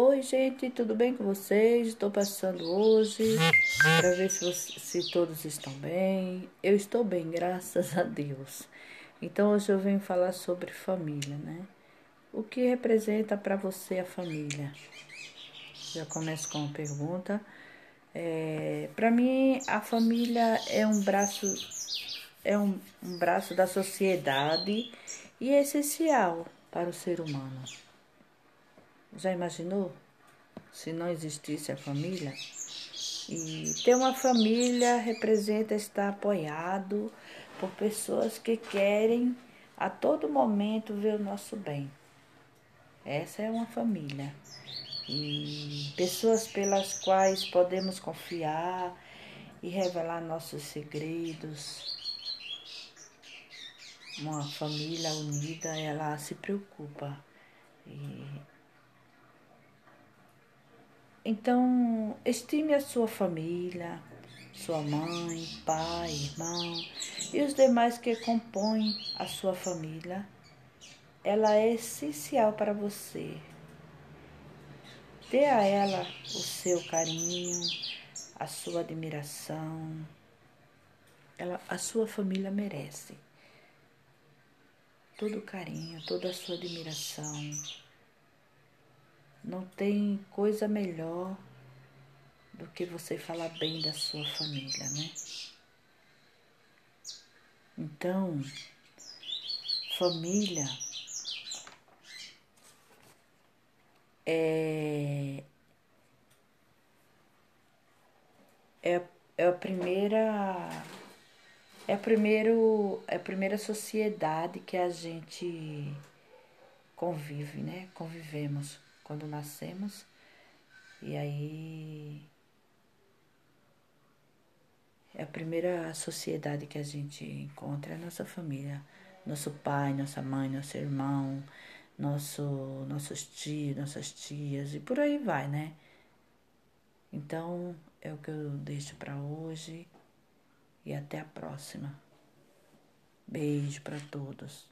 Oi, gente, tudo bem com vocês? Estou passando hoje para ver se, se todos estão bem. Eu estou bem, graças a Deus. Então, hoje eu venho falar sobre família, né? O que representa para você a família? Já começo com uma pergunta. É, para mim, a família é um braço é um, um braço da sociedade e é essencial para o ser humano. Já imaginou se não existisse a família? E ter uma família representa estar apoiado por pessoas que querem a todo momento ver o nosso bem. Essa é uma família. E pessoas pelas quais podemos confiar e revelar nossos segredos, uma família unida, ela se preocupa. E... Então, estime a sua família, sua mãe, pai, irmão e os demais que compõem a sua família. Ela é essencial para você. Dê a ela o seu carinho, a sua admiração. Ela, a sua família merece todo o carinho, toda a sua admiração. Não tem coisa melhor do que você falar bem da sua família, né? Então, família é, é, é a primeira é, primeiro, é a primeira sociedade que a gente convive, né? Convivemos quando nascemos. E aí é a primeira sociedade que a gente encontra é a nossa família. Nosso pai, nossa mãe, nosso irmão, nosso, nossos tios, nossas tias e por aí vai, né? Então é o que eu deixo para hoje e até a próxima. Beijo para todos.